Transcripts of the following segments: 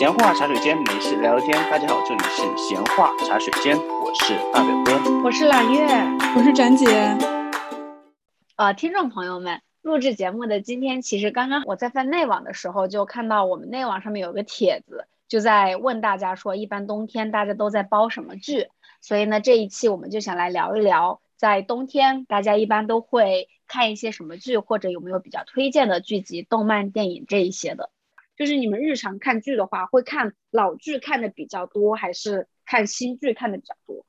闲话茶水间，没事聊聊天。大家好，这里是闲话茶水间，我是大表哥，我是揽月，我是展姐。呃，听众朋友们，录制节目的今天，其实刚刚我在翻内网的时候，就看到我们内网上面有个帖子，就在问大家说，一般冬天大家都在煲什么剧？所以呢，这一期我们就想来聊一聊，在冬天大家一般都会看一些什么剧，或者有没有比较推荐的剧集、动漫、电影这一些的。就是你们日常看剧的话，会看老剧看的比较多，还是看新剧看的比较多？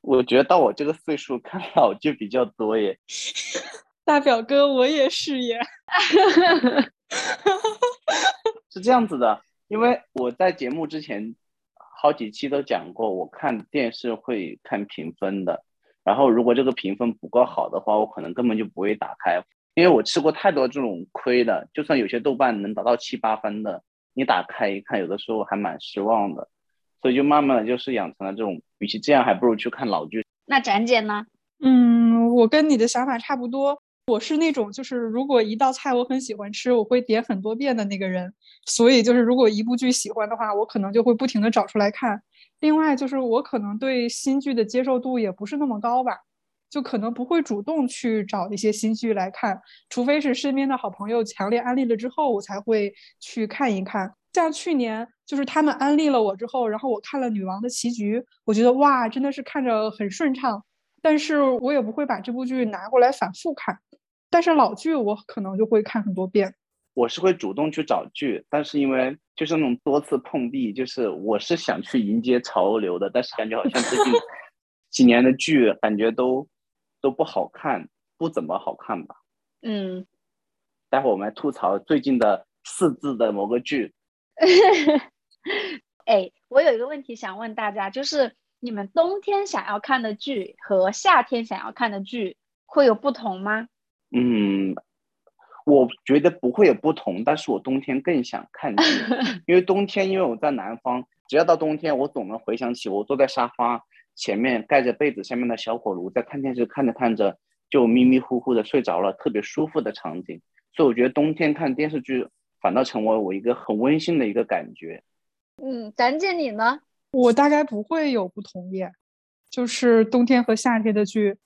我觉得到我这个岁数看老剧比较多耶。大表哥，我也是耶。是这样子的，因为我在节目之前好几期都讲过，我看电视会看评分的。然后如果这个评分不够好的话，我可能根本就不会打开。因为我吃过太多这种亏的，就算有些豆瓣能达到七八分的，你打开一看，有的时候还蛮失望的，所以就慢慢的就是养成了这种，与其这样，还不如去看老剧。那展姐呢？嗯，我跟你的想法差不多，我是那种就是如果一道菜我很喜欢吃，我会点很多遍的那个人，所以就是如果一部剧喜欢的话，我可能就会不停的找出来看。另外就是我可能对新剧的接受度也不是那么高吧。就可能不会主动去找一些新剧来看，除非是身边的好朋友强烈安利了之后，我才会去看一看。像去年就是他们安利了我之后，然后我看了《女王的棋局》，我觉得哇，真的是看着很顺畅。但是我也不会把这部剧拿过来反复看。但是老剧我可能就会看很多遍。我是会主动去找剧，但是因为就是那种多次碰壁，就是我是想去迎接潮流的，但是感觉好像最近 几年的剧感觉都。都不好看，不怎么好看吧？嗯，待会我们来吐槽最近的四字的某个剧。哎，我有一个问题想问大家，就是你们冬天想要看的剧和夏天想要看的剧会有不同吗？嗯，我觉得不会有不同，但是我冬天更想看剧，因为冬天因为我在南方，只要到冬天，我总能回想起我坐在沙发。前面盖着被子，下面的小火炉，在看电视，看着看着就迷迷糊糊的睡着了，特别舒服的场景。所以我觉得冬天看电视剧反倒成为我一个很温馨的一个感觉。嗯，展姐你呢？我大概不会有不同意，就是冬天和夏天的剧，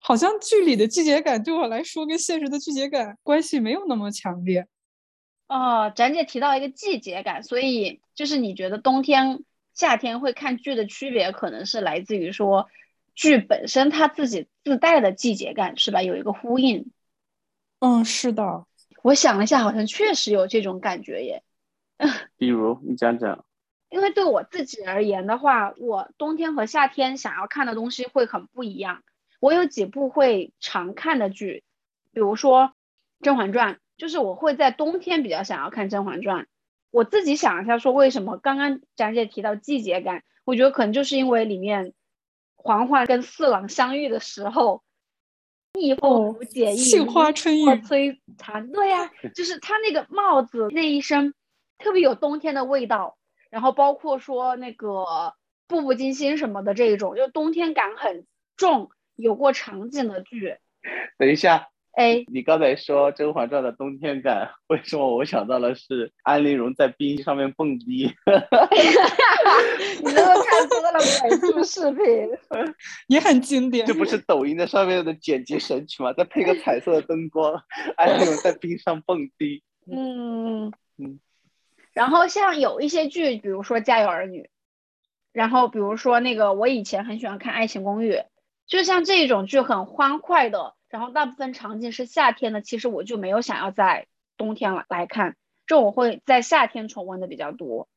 好像剧里的季节感对我来说跟现实的季节感关系没有那么强烈。哦，展姐提到一个季节感，所以就是你觉得冬天。夏天会看剧的区别，可能是来自于说剧本身它自己自带的季节感，是吧？有一个呼应。嗯，是的。我想了一下，好像确实有这种感觉耶。比如你讲讲。因为对我自己而言的话，我冬天和夏天想要看的东西会很不一样。我有几部会常看的剧，比如说《甄嬛传》，就是我会在冬天比较想要看《甄嬛传》。我自己想一下，说为什么刚刚展姐提到季节感，我觉得可能就是因为里面嬛嬛跟四郎相遇的时候，逆风拂解意，杏花春雨摧残，对呀，就是他那个帽子那一身特别有冬天的味道，然后包括说那个步步惊心什么的这一种，就冬天感很重，有过场景的剧。等一下。哎，你刚才说《甄嬛传》的冬天感，为什么我想到了是安陵容在冰上面蹦迪？你都看多了美术视频，也很经典。这不是抖音的上面的剪辑神曲吗？再配个彩色的灯光，安陵容在冰上蹦迪。嗯嗯。然后像有一些剧，比如说《家有儿女》，然后比如说那个我以前很喜欢看《爱情公寓》，就像这种剧很欢快的。然后大部分场景是夏天的，其实我就没有想要在冬天来来看，这我会在夏天重温的比较多。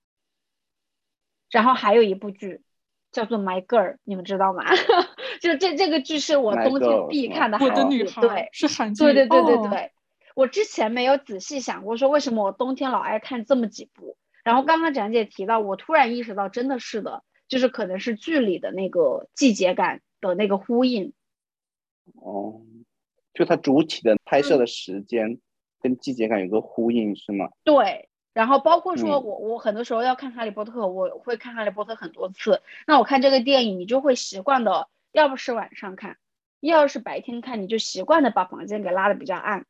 然后还有一部剧叫做《My Girl》，你们知道吗？就这这个剧是我冬天必看的韩剧，对，是韩剧。对对对对对，我之前没有仔细想过说为什么我冬天老爱看这么几部。然后刚刚展姐提到，我突然意识到，真的是的，就是可能是剧里的那个季节感的那个呼应。哦。就它主体的拍摄的时间跟季节感有个呼应，是吗？对，然后包括说我我很多时候要看《哈利波特》，我会看《哈利波特》很多次。那我看这个电影，你就会习惯的，要不是晚上看，要是白天看，你就习惯的把房间给拉的比较暗，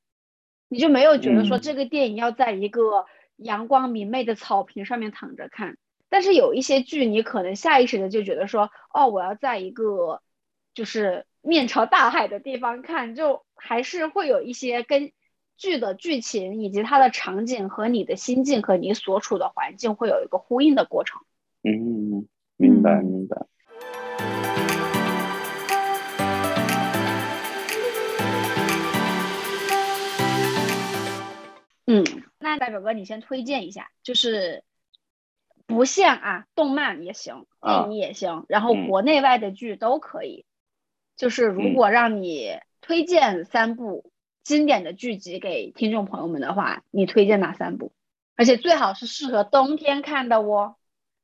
你就没有觉得说这个电影要在一个阳光明媚的草坪上面躺着看。但是有一些剧，你可能下意识的就觉得说，哦，我要在一个就是面朝大海的地方看，就还是会有一些跟剧的剧情以及它的场景和你的心境和你所处的环境会有一个呼应的过程。嗯，明白明白。嗯，那代表哥你先推荐一下，就是不限啊，动漫也行，电影也行，然后国内外的剧都可以。就是如果让你推荐三部经典的剧集给听众朋友们的话，你推荐哪三部？而且最好是适合冬天看的哦。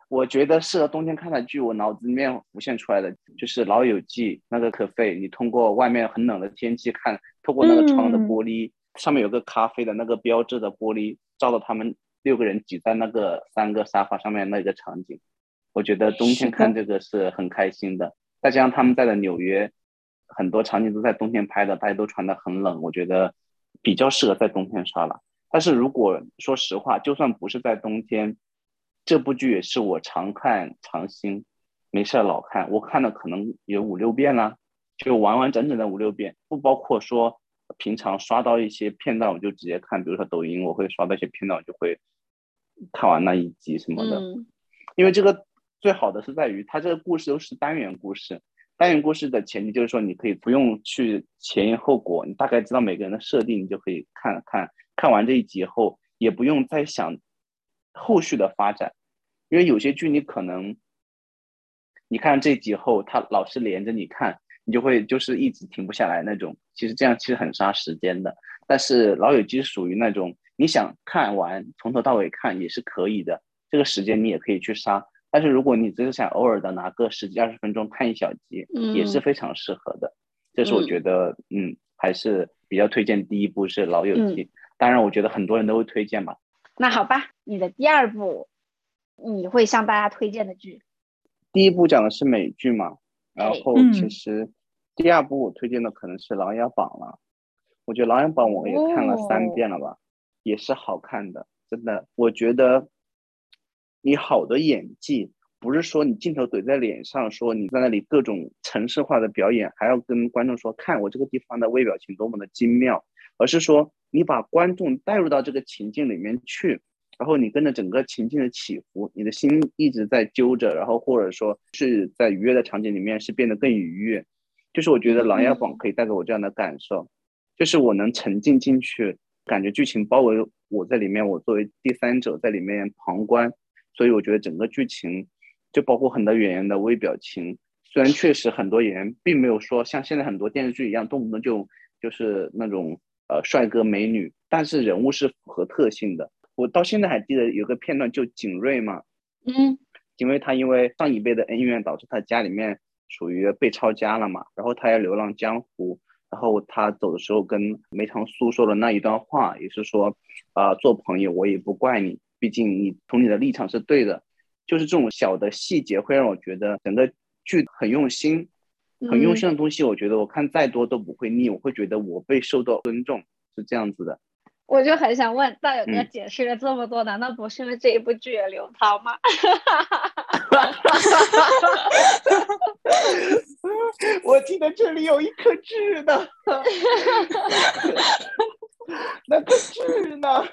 我觉得适合冬天看的剧，我脑子里面浮现出来的就是《老友记》那个可费，你通过外面很冷的天气看，透过那个窗的玻璃。上面有个咖啡的那个标志的玻璃，照到他们六个人挤在那个三个沙发上面那个场景，我觉得冬天看这个是很开心的。再加上他们在的纽约，很多场景都在冬天拍的，大家都穿的很冷，我觉得比较适合在冬天刷了。但是如果说实话，就算不是在冬天，这部剧也是我常看常新，没事老看，我看了可能有五六遍了，就完完整整的五六遍，不包括说。平常刷到一些片段，我就直接看，比如说抖音，我会刷到一些片段，我就会看完那一集什么的。因为这个最好的是在于，它这个故事都是单元故事。单元故事的前提就是说，你可以不用去前因后果，你大概知道每个人的设定，你就可以看看。看完这一集后，也不用再想后续的发展，因为有些剧你可能你看这集后，它老是连着你看。你就会就是一直停不下来那种，其实这样其实很杀时间的。但是老友记属于那种你想看完从头到尾看也是可以的，这个时间你也可以去杀。但是如果你只是想偶尔的拿个十几二十分钟看一小集，也是非常适合的。这是我觉得，嗯，还是比较推荐第一部是老友记。当然，我觉得很多人都会推荐吧。那好吧，你的第二部你会向大家推荐的剧？第一部讲的是美剧嘛？然后其实第二部我推荐的可能是《琅琊榜》了，我觉得《琅琊榜》我也看了三遍了吧，也是好看的，真的。我觉得你好的演技不是说你镜头怼在脸上，说你在那里各种城市化的表演，还要跟观众说看我这个地方的微表情多么的精妙，而是说你把观众带入到这个情境里面去。然后你跟着整个情境的起伏，你的心一直在揪着，然后或者说是在愉悦的场景里面是变得更愉悦。就是我觉得《琅琊榜》可以带给我这样的感受，就是我能沉浸进去，感觉剧情包围我在里面，我作为第三者在里面旁观。所以我觉得整个剧情，就包括很多演员的微表情，虽然确实很多演员并没有说像现在很多电视剧一样动不动就就是那种呃帅哥美女，但是人物是符合特性的。我到现在还记得有个片段，就景睿嘛，嗯，景睿他因为上一辈的恩怨，导致他家里面属于被抄家了嘛，然后他要流浪江湖，然后他走的时候跟梅长苏说的那一段话，也是说，啊，做朋友我也不怪你，毕竟你从你的立场是对的，就是这种小的细节会让我觉得整个剧很用心，很用心的东西，我觉得我看再多都不会腻，我会觉得我被受到尊重，是这样子的。我就很想问，大友哥解释了这么多，难道不是因为这一部剧也流汤吗？我记得这里有一颗痣呢，那颗痣呢？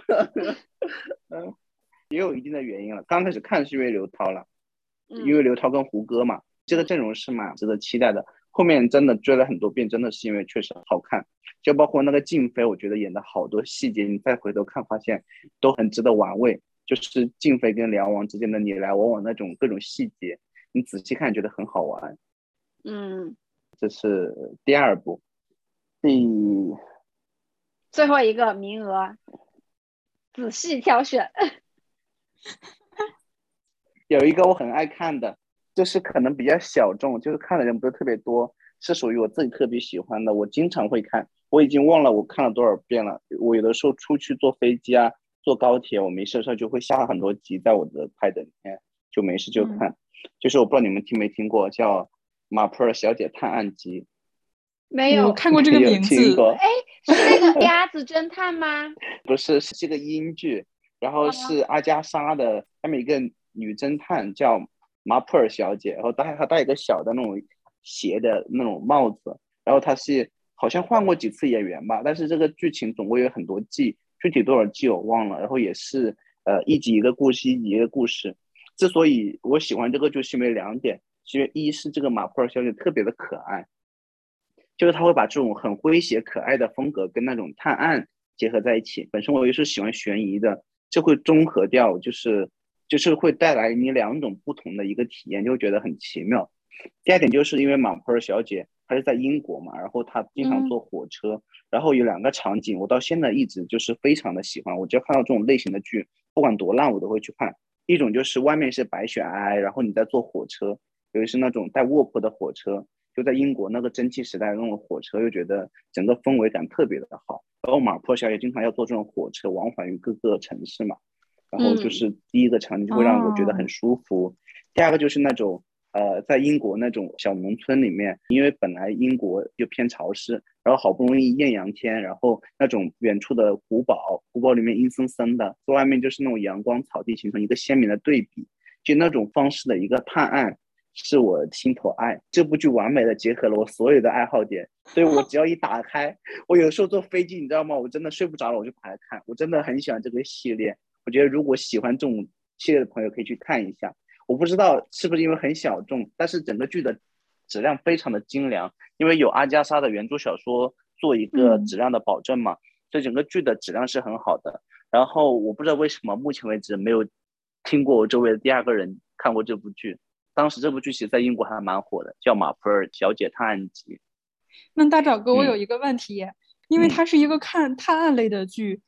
嗯，也有一定的原因了。刚开始看是因为刘涛了，因为刘涛跟胡歌嘛，这个阵容是蛮值得期待的。后面真的追了很多遍，真的是因为确实好看，就包括那个静妃，我觉得演的好多细节，你再回头看，发现都很值得玩味。就是静妃跟梁王之间的你来我往那种各种细节，你仔细看觉得很好玩。嗯，这是第二部，第最后一个名额，仔细挑选。有一个我很爱看的。就是可能比较小众，就是看的人不是特别多，是属于我自己特别喜欢的，我经常会看。我已经忘了我看了多少遍了。我有的时候出去坐飞机啊，坐高铁，我没事的时候就会下很多集在我的 pad 里面，就没事就看。就是我不知道你们听没听过叫《马普尔小姐探案集》，没有看过这个名字。哎，是那个鸭子侦探吗？不是，是这个英剧。然后是阿加莎的，下面一个女侦探叫马普尔小姐，然后戴她戴一个小的那种斜的那种帽子，然后她是好像换过几次演员吧，但是这个剧情总共有很多季，具体多少季我忘了，然后也是呃一集一个故事，一集一个故事。之所以我喜欢这个，就是因为两点，是因为一是这个马普尔小姐特别的可爱，就是她会把这种很诙谐可爱的风格跟那种探案结合在一起。本身我又是喜欢悬疑的，就会综合掉，就是就是会带来你两种不同的一个体验，就会觉得很奇妙。第二点就是因为马普尔小姐她是在英国嘛，然后她经常坐火车，然后有两个场景，我到现在一直就是非常的喜欢。我只要看到这种类型的剧，不管多烂，我都会去看。一种就是外面是白雪皑皑，然后你在坐火车，尤其是那种带卧铺的火车，就在英国那个蒸汽时代那种火车，又觉得整个氛围感特别的好。然后马坡小姐经常要坐这种火车往返于各个城市嘛，然后就是第一个场景就会让我觉得很舒服。第二个就是那种。呃，在英国那种小农村里面，因为本来英国就偏潮湿，然后好不容易艳阳天，然后那种远处的古堡，古堡里面阴森森的，在外面就是那种阳光草地，形成一个鲜明的对比，就那种方式的一个探案，是我心头爱。这部剧完美的结合了我所有的爱好点，所以我 只要一打开，我有时候坐飞机，你知道吗？我真的睡不着了，我就打开看，我真的很喜欢这个系列。我觉得如果喜欢这种系列的朋友，可以去看一下。我不知道是不是因为很小众，但是整个剧的质量非常的精良，因为有阿加莎的原著小说做一个质量的保证嘛，所以整个剧的质量是很好的。然后我不知道为什么目前为止没有听过我周围的第二个人看过这部剧。当时这部剧其实在英国还蛮火的，叫《马普尔小姐探案集》。那大找哥，我有一个问题，因为它是一个看探案类的剧，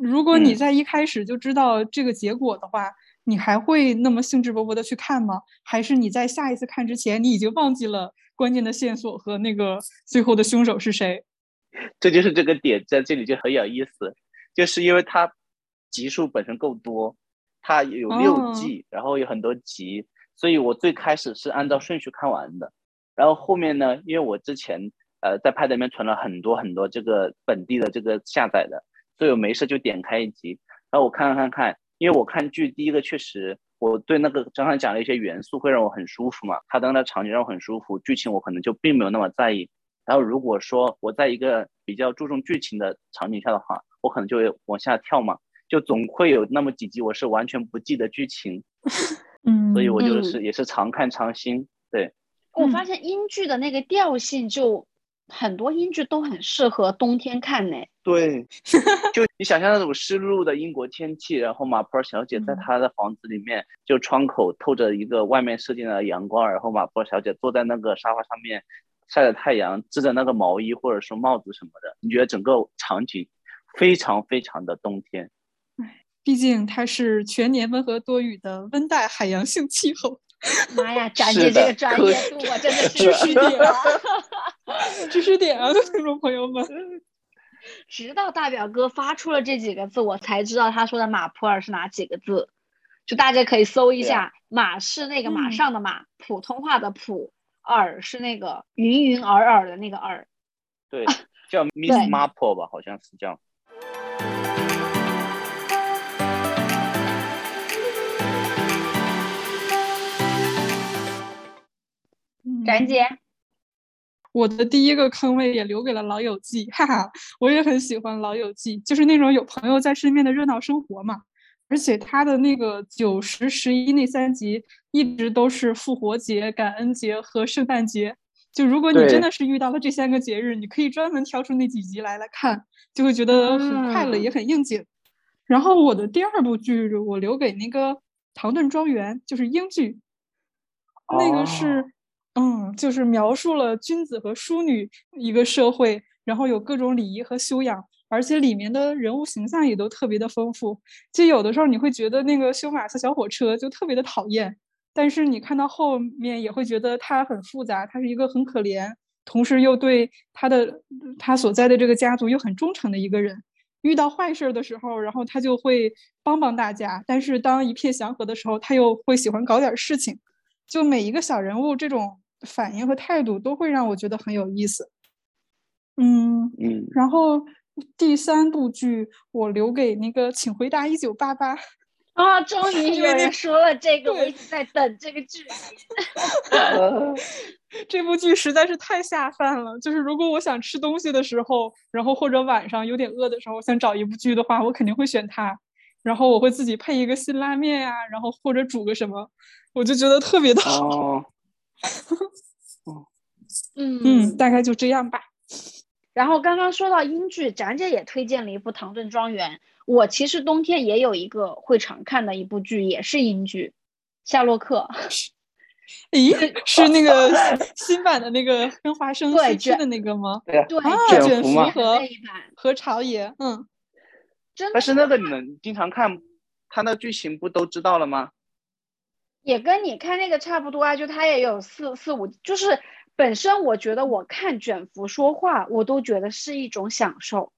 如果你在一开始就知道这个结果的话。你还会那么兴致勃勃的去看吗？还是你在下一次看之前，你已经忘记了关键的线索和那个最后的凶手是谁？这就是这个点在这里就很有意思，就是因为它集数本身够多，它有六季，然后有很多集，所以我最开始是按照顺序看完的。然后后面呢，因为我之前呃在 Pad 里面存了很多很多这个本地的这个下载的，所以我没事就点开一集，然后我看看看。因为我看剧，第一个确实我对那个刚才讲的一些元素会让我很舒服嘛，他当的场景让我很舒服，剧情我可能就并没有那么在意。然后如果说我在一个比较注重剧情的场景下的话，我可能就会往下跳嘛，就总会有那么几集我是完全不记得剧情，嗯，所以我就是也是常看常新。对，我发现英剧的那个调性就。很多英剧都很适合冬天看呢。对，就你想象那种湿漉漉的英国天气，然后马普尔小姐在她的房子里面，就窗口透着一个外面射进来的阳光，然后马普尔小姐坐在那个沙发上面晒着太阳，织着那个毛衣或者说帽子什么的，你觉得整个场景非常非常的冬天。唉，毕竟它是全年温和多雨的温带海洋性气候。妈呀，展姐这个专业度，我真的是知识点啊！知识点啊，听众朋友们。直到大表哥发出了这几个字，我才知道他说的马普尔是哪几个字。就大家可以搜一下，马是那个马上的马，普通话的普，尔是那个云云尔尔的那个尔。对，叫 Miss Marple 吧，好像是这样。展姐，我的第一个坑位也留给了《老友记》，哈哈，我也很喜欢《老友记》，就是那种有朋友在身边的热闹生活嘛。而且他的那个九十十一那三集一直都是复活节、感恩节和圣诞节。就如果你真的是遇到了这三个节日，你可以专门挑出那几集来来看，就会觉得很快乐，也很应景。然后我的第二部剧，我留给那个《唐顿庄园》，就是英剧，那个是。嗯，就是描述了君子和淑女一个社会，然后有各种礼仪和修养，而且里面的人物形象也都特别的丰富。就有的时候你会觉得那个修马斯小火车就特别的讨厌，但是你看到后面也会觉得他很复杂，他是一个很可怜，同时又对他的他所在的这个家族又很忠诚的一个人。遇到坏事的时候，然后他就会帮帮大家，但是当一片祥和的时候，他又会喜欢搞点事情。就每一个小人物这种。反应和态度都会让我觉得很有意思，嗯嗯，然后第三部剧我留给那个《请回答一九八八》。啊，终于有人说了这个，我一直在等这个剧。这部剧实在是太下饭了。就是如果我想吃东西的时候，然后或者晚上有点饿的时候，想找一部剧的话，我肯定会选它。然后我会自己配一个辛拉面呀，然后或者煮个什么，我就觉得特别的好。嗯嗯，大概就这样吧。然后刚刚说到英剧，展姐也推荐了一部《唐顿庄园》。我其实冬天也有一个会常看的一部剧，也是英剧，《夏洛克》。咦，是那个新版的那个跟华生一起的那个吗？对对，卷福和和朝野，嗯。真的但是那个你们经常看，他那剧情不都知道了吗？也跟你看那个差不多啊，就他也有四四五，就是本身我觉得我看卷福说话，我都觉得是一种享受。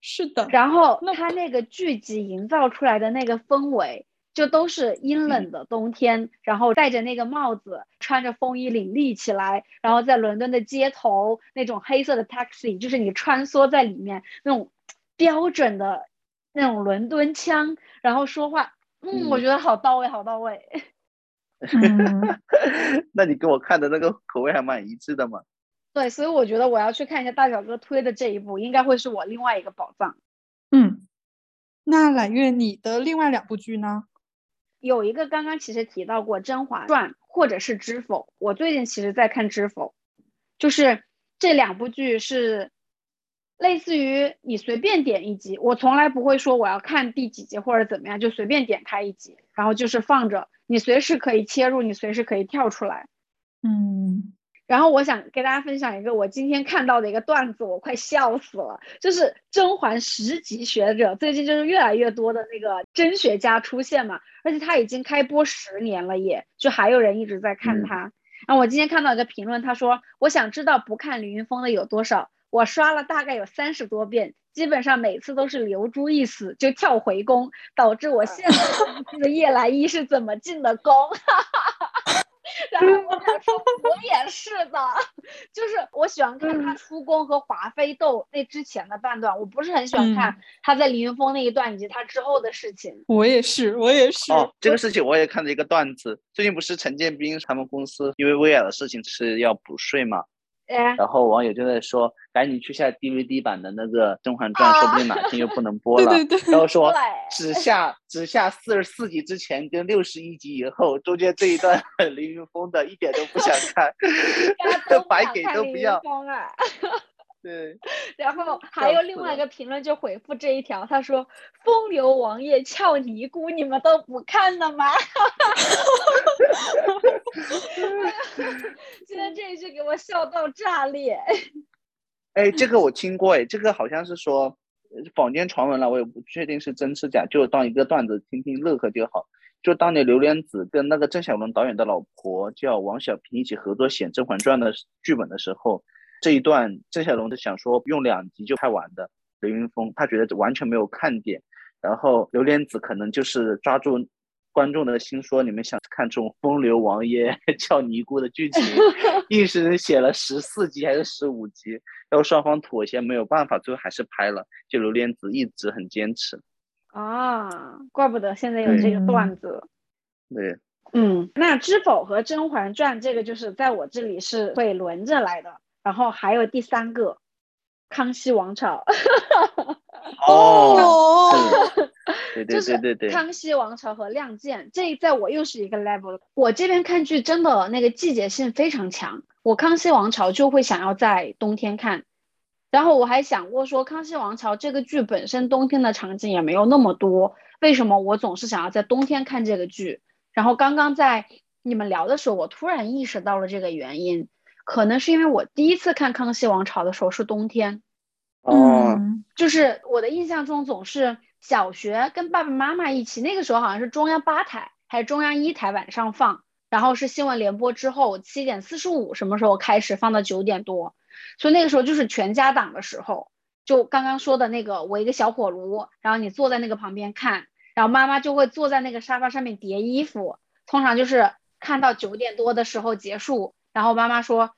是的，然后他那个剧集营造出来的那个氛围，就都是阴冷的冬天，然后戴着那个帽子，穿着风衣领立起来，然后在伦敦的街头那种黑色的 taxi，就是你穿梭在里面那种标准的那种伦敦腔，然后说话，嗯，我觉得好到位，好到位。那你跟我看的那个口味还蛮一致的嘛？对，所以我觉得我要去看一下大表哥推的这一部，应该会是我另外一个宝藏。嗯，那揽月，你的另外两部剧呢？有一个刚刚其实提到过《甄嬛传》或者是《知否》，我最近其实在看《知否》，就是这两部剧是类似于你随便点一集，我从来不会说我要看第几集或者怎么样，就随便点开一集，然后就是放着，你随时可以切入，你随时可以跳出来。嗯。然后我想给大家分享一个我今天看到的一个段子，我快笑死了。就是甄嬛十级学者，最近就是越来越多的那个甄学家出现嘛，而且他已经开播十年了，也就还有人一直在看他。然后我今天看到一个评论，他说：“我想知道不看李云峰的有多少，我刷了大概有三十多遍，基本上每次都是刘珠一死就跳回宫，导致我现在都不记得叶澜依是怎么进的宫。”然后我想说，我也是的，就是我喜欢看他出宫和华妃斗那之前的半段，我不是很喜欢看他在凌云峰那一段以及他之后的事情。我也是，我也是。哦，这个事情我也看了一个段子，最近不是陈建斌他们公司因为薇娅的事情是要补税嘛？然后网友就在说，赶紧去下 DVD 版的那个《甄嬛传》，说不定哪天又不能 播了。对对对。然后说只下只下四十四集之前跟六十一集以后，中间这一段 凌云峰的一点都不想看，白给都不要。对，然后 还有另外一个评论就回复这一条，他说：“风流王爷俏尼姑，你们都不看的吗？” 今天这一句给我笑到炸裂。哎，这个我听过，哎，这个好像是说坊间传闻了，我也不确定是真是假，就当一个段子听听乐呵就好。就当年刘莲子跟那个郑晓龙导演的老婆叫王小平一起合作写《甄嬛传》的剧本的时候。这一段郑晓龙是想说用两集就拍完的，刘云峰他觉得完全没有看点，然后刘莲子可能就是抓住观众的心，说你们想看这种风流王爷 叫尼姑的剧情，硬是写了十四集还是十五集，然后双方妥协没有办法，最后还是拍了。就刘莲子一直很坚持啊，怪不得现在有这个段子。对，嗯，那《知否》和《甄嬛传》这个就是在我这里是会轮着来的。然后还有第三个，康熙王朝。哦，对对对对对，康熙王朝和亮剑，这在我又是一个 level。我这边看剧真的那个季节性非常强，我康熙王朝就会想要在冬天看。然后我还想过说，康熙王朝这个剧本身冬天的场景也没有那么多，为什么我总是想要在冬天看这个剧？然后刚刚在你们聊的时候，我突然意识到了这个原因。可能是因为我第一次看《康熙王朝》的时候是冬天，嗯，就是我的印象中总是小学跟爸爸妈妈一起，那个时候好像是中央八台还是中央一台晚上放，然后是新闻联播之后七点四十五什么时候开始放到九点多，所以那个时候就是全家档的时候，就刚刚说的那个我一个小火炉，然后你坐在那个旁边看，然后妈妈就会坐在那个沙发上面叠衣服，通常就是看到九点多的时候结束。然后妈妈说：“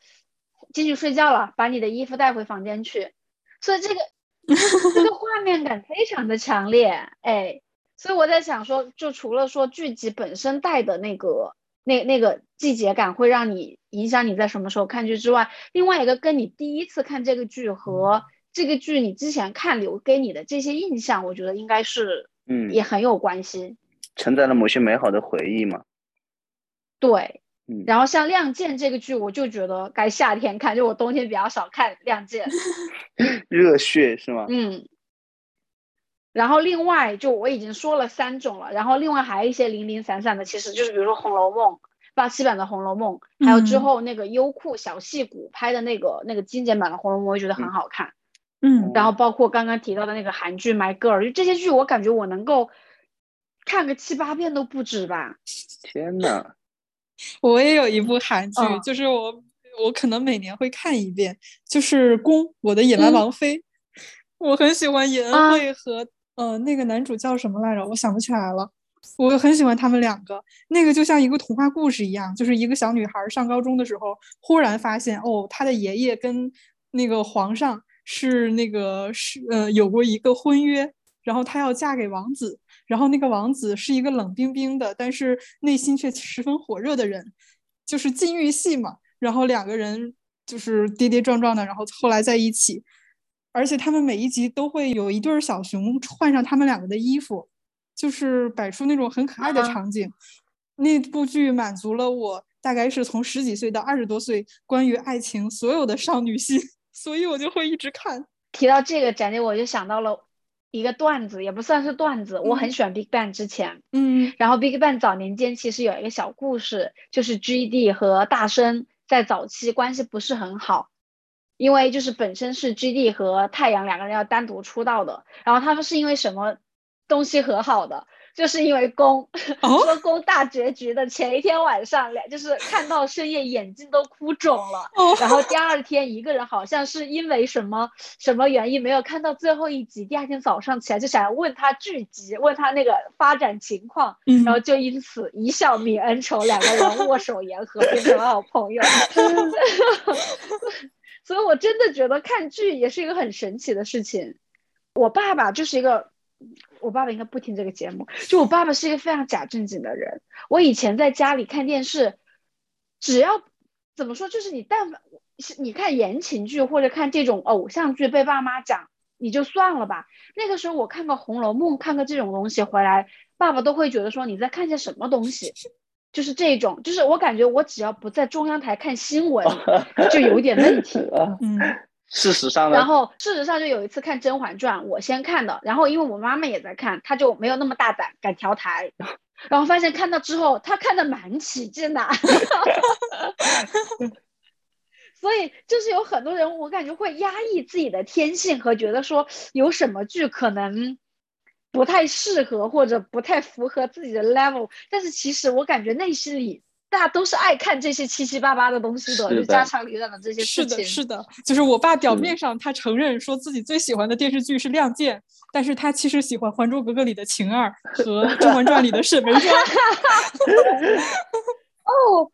进去睡觉了，把你的衣服带回房间去。”所以这个 这个画面感非常的强烈，哎，所以我在想说，就除了说剧集本身带的那个那那个季节感会让你影响你在什么时候看剧之外，另外一个跟你第一次看这个剧和这个剧你之前看留给你的这些印象，我觉得应该是嗯，也很有关系。承载了某些美好的回忆嘛。对，嗯，然后像《亮剑》这个剧，我就觉得该夏天看，就我冬天比较少看《亮剑》。热血是吗？嗯，然后另外就我已经说了三种了，然后另外还有一些零零散散的，其实就是比如说《红楼梦》八七版的《红楼梦》，还有之嗯后那个优酷小戏骨拍的那个那个精简版的《红楼梦》，我也觉得很好看。嗯然后包括刚刚提到的那个韩剧《My Girl》，就这些剧，我感觉我能够看个七八遍都不止吧。天呐，我也有一部韩剧，嗯就是我我可能每年会看一遍，就是《宫》，我的野蛮嗯王妃。我很喜欢尹恩啊惠和、呃那个男主叫什么来着？我想不起来了。我很喜欢他们两个，那个就像一个童话故事一样，就是一个小女孩儿上高中的时候，忽然发现哦，她的爷爷跟那个皇上是那个是呃有过一个婚约，然后她要嫁给王子，然后那个王子是一个冷冰冰的，但是内心却十分火热的人，就是禁欲系嘛。然后两个人就是跌跌撞撞的，然后后来在一起，而且他们每一集都会有一对小熊换上他们两个的衣服，就是摆出那种很可爱的啊场景。那部剧满足了我大概是从十几岁到二十多岁关于爱情所有的少女心，所以我就会一直看。提到这个展姐，我就想到了一个段子，也不算是段子，我很喜欢 Big Bang 之前。嗯。然后 Big Bang 早年间其实有一个小故事，就是 GD 和大生在早期关系不是很好，因为就是本身是 GD 和太阳两个人要单独出道的，然后他们是因为什么东西和好的，就是因为宫，哦说宫大结局的前一天晚上，两就是看到深夜眼睛都哭肿了，哦然后第二天一个人好像是因为什么什么原因没有看到最后一集，第二天早上起来就想要问他剧集，问他那个发展情况，嗯，然后就因此一笑泯恩仇，两个人握手言和，变成了好朋友。所以我真的觉得看剧也是一个很神奇的事情。我爸爸就是一个，我爸爸应该不听这个节目。就我爸爸是一个非常假正经的人。我以前在家里看电视，只要怎么说，就是你但凡是你看言情剧或者看这种偶像剧，被爸妈讲你就算了吧。那个时候我看个《红楼梦》，看个这种东西回来，爸爸都会觉得说你在看些什么东西。就是这种，就是我感觉我只要不在中央台看新闻，就有点问题。啊，嗯事实上然，后事实上就有一次看《甄嬛传》，我先看的，然后因为我妈妈也在看，她就没有那么大胆敢调台，然后发现看到之后，她看的蛮起劲的，所以就是有很多人，我感觉会压抑自己的天性和觉得说有什么剧可能不太适合或者不太符合自己的 level，但是其实我感觉内心里。大家都是爱看这些七七八八的东西的，就家长里短的这些是的，事情。是的，就是我爸表面上他承认说自己最喜欢的电视剧是《亮剑》，但是他其实喜欢《还珠格格》里的晴儿 和《甄嬛传》里的沈眉庄。哦，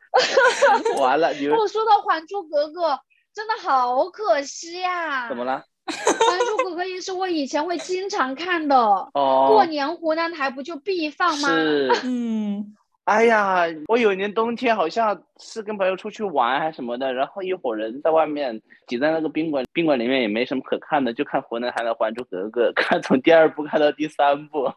完了，你们我说到《还珠格格》，真的好可惜呀、怎么了？《还珠格格》也是我以前会经常看的，哦，过年湖南台不就必放吗？是，嗯，哎呀，我有一年冬天好像是跟朋友出去玩还是什么的，然后一伙人在外面挤在那个宾馆，宾馆里面也没什么可看的，就看湖南台的《还珠格格》，看从第二部看到第三部，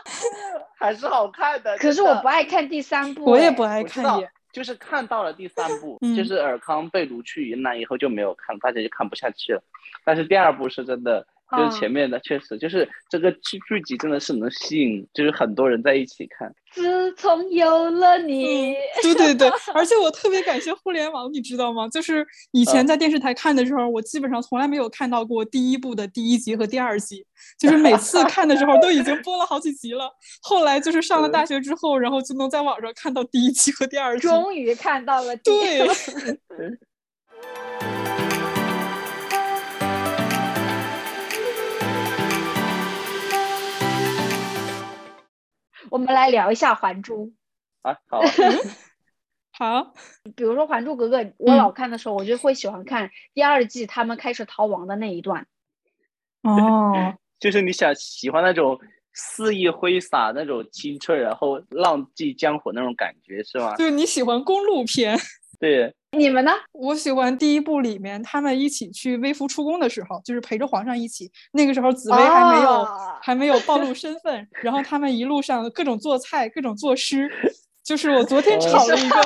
还是好看的。可是我不爱看第三部，哎我也不爱看也。就是看到了第三部，嗯就是尔康被掳去云南以后就没有看，大家就看不下去了。但是第二部是真的，就是嗯前面的确实就是这个剧剧集真的是能吸引，就是很多人在一起看。自从有了你，对对对，而且我特别感谢互联网，你知道吗？就是以前嗯在电视台看的时候，我基本上从来没有看到过第一部的第一集和第二集，就是每次 看的时候都已经播了好几集了。后来就是上了大学之后，然后就能在网上看到第一集和第二集。终于看到了第一对，我们来聊一下《还珠》。啊，好啊，好，比如说《还珠格格》，我嗯老看的时候，我就会喜欢看第二季他们开始逃亡的那一段。哦，就是你想喜欢那种肆意挥洒、那种青春，然后浪迹江湖那种感觉，是吗？就是你喜欢公路片。对，你们呢？我喜欢第一部里面他们一起去微服出宫的时候，就是陪着皇上一起。那个时候紫薇还没有、哦还没有暴露身份，然后他们一路上各种做菜，各种作诗。就是我昨天炒了一个，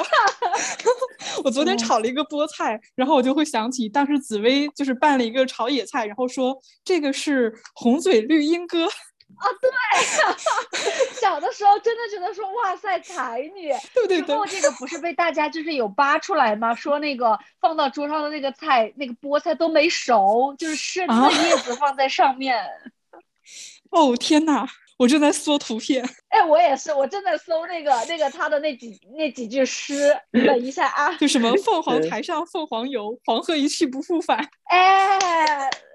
我昨天炒了一个菠菜，然后我就会想起当时紫薇就是拌了一个炒野菜，然后说这个是红嘴绿鹦哥。小的时候真的觉得说哇塞才女，对对对之后这个不是被大家就是有扒出来吗？说那个放到桌上的那个菜，那个菠菜都没熟，就是生的啊叶子放在上面。哦天呐，我正在搜图片。哎，我也是，我正在搜那个那个他的那几那几句诗，等一下啊。就什么凤 凰台上凤凰游，黄鹤一去不复返。哎，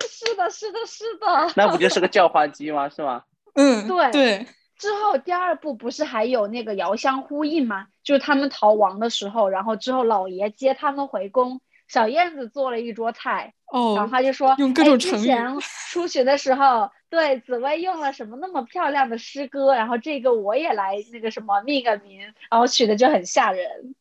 是的，是的，是的。那不就是个叫花鸡吗？是吗？嗯，对对，之后第二部不是还有那个遥相呼应吗？就是他们逃亡的时候，然后之后老爷接他们回宫，小燕子做了一桌菜，然后哦，他就说，用各哎种成语之前出巡的时候，对紫薇用了什么那么漂亮的诗歌，然后这个我也来那个什么命个名，然后取的就很吓人。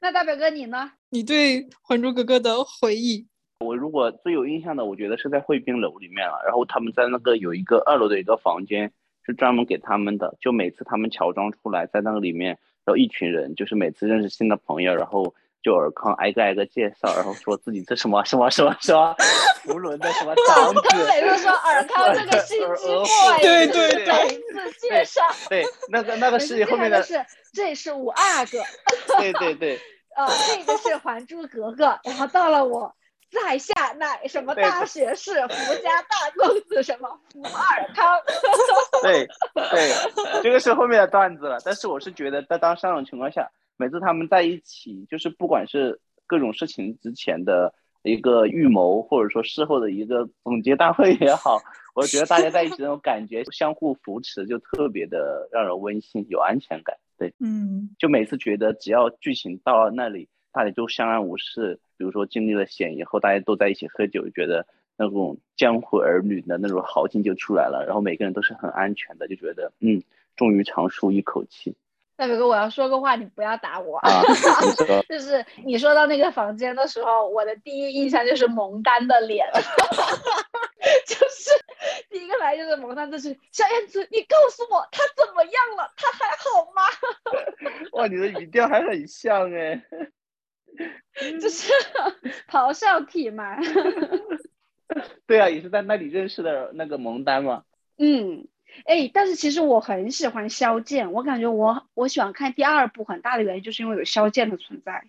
那大表哥你呢？你对《还珠格格》的回忆？我如果最有印象的，我觉得是在汇宾楼里面了。然后他们在那个有一个二楼的一个房间，是专门给他们的。就每次他们乔装出来，在那个里面，然后一群人，就是每次认识新的朋友，然后就尔康挨个挨个介绍，然后说自己这什么什么什么什么 福伦的什么长他们子。每次说尔康这个心机 boy，对对对每次介绍，对，那个那个是后面的，是这是五阿哥，对对对 呃，这个是《还珠格格》，然后到了我在下乃什么大学士、福家大公子，什么福尔康。对对，这个是后面的段子了。但是我是觉得，在当时那种情况下，每次他们在一起，就是不管是各种事情之前的一个预谋，或者说事后的一个总结大会也好，我觉得大家在一起那种感觉，相互扶持，就特别的让人温馨，有安全感。对，嗯，就每次觉得只要剧情到了那里，大家就相安无事。比如说经历了险以后，大家都在一起喝酒，觉得那种江湖儿女的那种豪情就出来了，然后每个人都是很安全的，就觉得嗯，终于长舒一口气大表哥，我要说个话，你不要打我。啊！就是 你说到那个房间的时候，我的第一印象就是蒙丹的脸，就是第一个来就是蒙丹，就是小燕子，你告诉我他怎么样了？他还好吗？哇，你的语调还很像哎。就是咆哮体嘛。对啊，也是在那里认识的那个蒙丹嘛。嗯，哎，但是其实我很喜欢萧剑，我感觉我我喜欢看第二部很大的原因就是因为有萧剑的存在。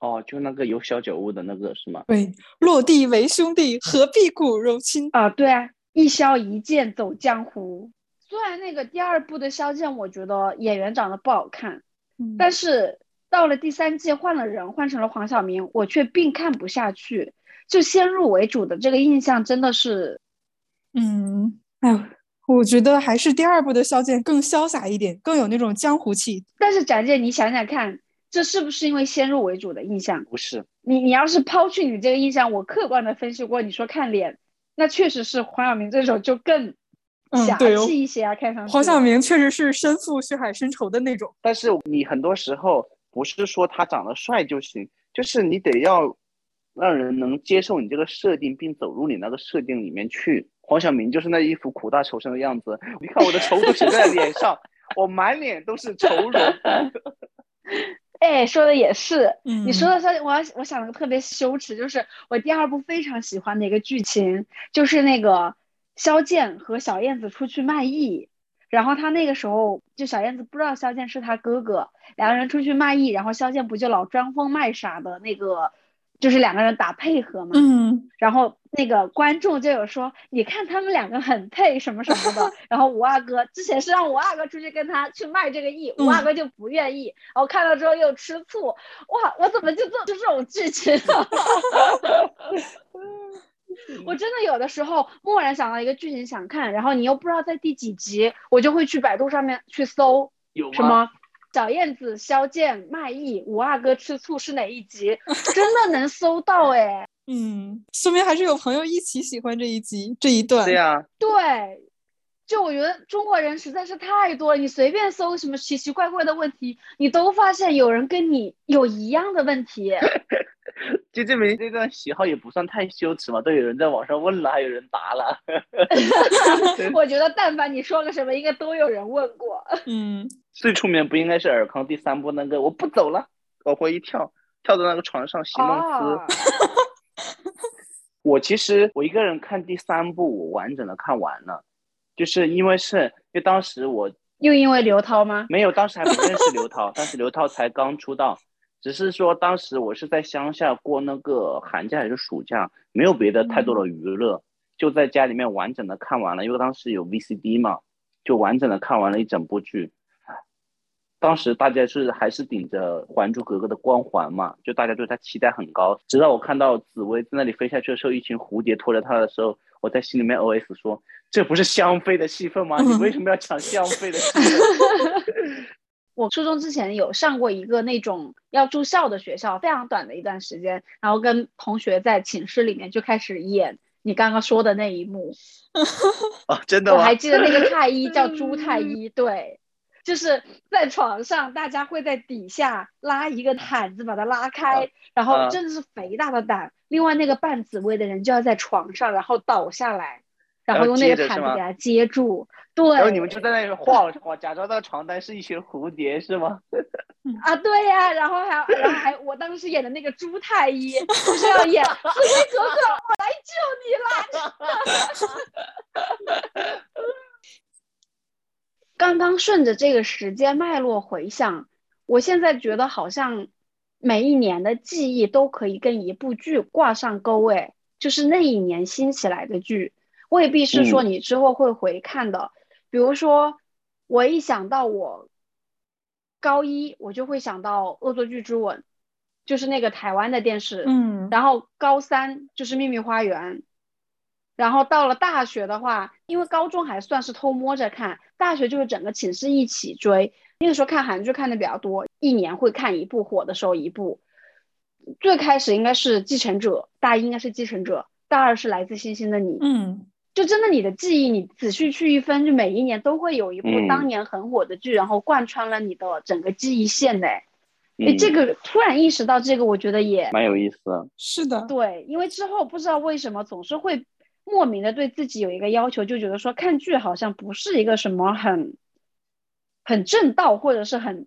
哦，就那个有小酒屋的那个是吗？对，落地为兄弟，何必骨肉亲？啊，对啊，一萧一剑走江湖。虽然那个第二部的萧剑，我觉得演员长得不好看，嗯但是到了第三季换了人，换成了黄晓明，我却并看不下去。就先入为主的这个印象真的是，嗯，哎呦，我觉得还是第二部的萧剑更潇洒一点，更有那种江湖气。但是展姐，你想想看，这是不是因为先入为主的印象？不是，你你要是抛去你这个印象，我客观的分析过，你说看脸，那确实是黄晓明这种就更侠嗯对哦气一些啊，看上去。黄晓明确实是身负血海深仇的那种。但是你很多时候不是说他长得帅就行，就是你得要让人能接受你这个设定，并走入你那个设定里面去。黄晓明就是那一副苦大仇深的样子，你看我的仇都写在脸上，我满脸都是愁容。哎，说的也是。嗯你说的说，我要我想了个特别羞耻，就是我第二部非常喜欢的一个剧情，就是那个萧剑和小燕子出去卖艺，然后他那个时候就小燕子不知道萧剑是他哥哥，两个人出去卖艺，然后萧剑不就老装疯卖傻的那个，就是两个人打配合嘛，嗯，然后那个观众就有说，你看他们两个很配什么什么的。然后五阿哥之前是让五阿哥出去跟他去卖这个艺，五阿嗯哥就不愿意，然后看到之后又吃醋，哇，我怎么就做就这种剧情啊？我真的有的时候蓦然想到一个剧情想看，然后你又不知道在第几集，我就会去百度上面去搜有什么小燕子、萧剑卖艺、五阿哥吃醋是哪一集，真的能搜到 哎。嗯，说明还是有朋友一起喜欢这一集这一段。对呀、对，就我觉得中国人实在是太多了，你随便搜什么奇奇怪怪的问题，你都发现有人跟你有一样的问题。就证明这段喜好也不算太羞耻嘛，都有人在网上问了，还有人答了。我觉得但凡你说个什么，应该都有人问过。嗯，最出名不应该是尔康第三部那个我不走了，往回一跳，跳到那个床上席梦思。哦，我其实我一个人看第三部，我完整的看完了，就是因为是因为当时我 又因为刘涛吗？没有，当时还不认识刘涛，但是刘涛才刚出道，只是说当时我是在乡下过那个寒假还是暑假，没有别的太多的娱乐，就在家里面完整的看完了，因为当时有 VCD 嘛，就完整的看完了一整部剧。当时大家是还是顶着《还珠格格》的光环嘛，就大家对他期待很高。直到我看到紫薇在那里飞下去的时候，一群蝴蝶拖着她的时候，我在心里面 OS 说：“这不是香妃的戏份吗？你为什么要抢香妃的戏份？” 我初中之前有上过一个那种要住校的学校，非常短的一段时间，然后跟同学在寝室里面就开始演你刚刚说的那一幕。哦，真的吗？我还记得那个太医叫朱太医，对，就是在床上，大家会在底下拉一个毯子把它拉开，然后啊真的是肥大的胆。另外那个扮紫薇的人就要在床上，然后倒下来，然后用那个毯子给他接住。对，然后你们就在那里晃晃，假装那个床单是一群蝴蝶，是吗？啊，对呀、然后还然后还我当时演的那个朱太医 就是要演紫薇格格，我来救你啦！刚刚顺着这个时间脉络回想，我现在觉得好像每一年的记忆都可以跟一部剧挂上钩，哎，就是那一年新起来的剧，未必是说你之后会回看的。比如说，我一想到我高一，我就会想到《恶作剧之吻》，就是那个台湾的电视。嗯，然后高三就是《秘密花园》，然后到了大学的话，因为高中还算是偷摸着看，大学就是整个寝室一起追。那个时候看韩剧看的比较多，一年会看一部，火的时候一部。最开始应该是《继承者》，大一应该是《继承者》，大二是《来自星星的你》。嗯，就真的你的记忆，你仔细去一分，就每一年都会有一部嗯当年很火的剧，然后贯穿了你的整个记忆线的。哎，嗯，这个突然意识到这个，我觉得也蛮有意思的。是的，对，因为之后不知道为什么总是会莫名的对自己有一个要求，就觉得说看剧好像不是一个什么很很正道或者是很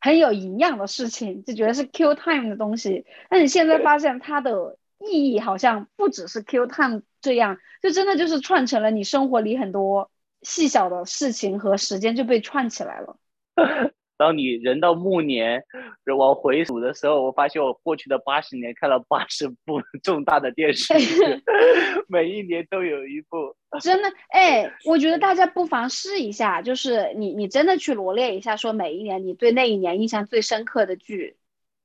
很有营养的事情，就觉得是 Q time 的东西。但你现在发现它的意义好像不只是 Q time 这样，就真的就是串成了你生活里很多细小的事情和时间就被串起来了。当你人到暮年，往回数的时候，我发现我过去的八十年看了八十部 重大的电视剧，每一年都有一部。真的，哎，我觉得大家不妨试一下，就是你你真的去罗列一下，说每一年你对那一年印象最深刻的剧，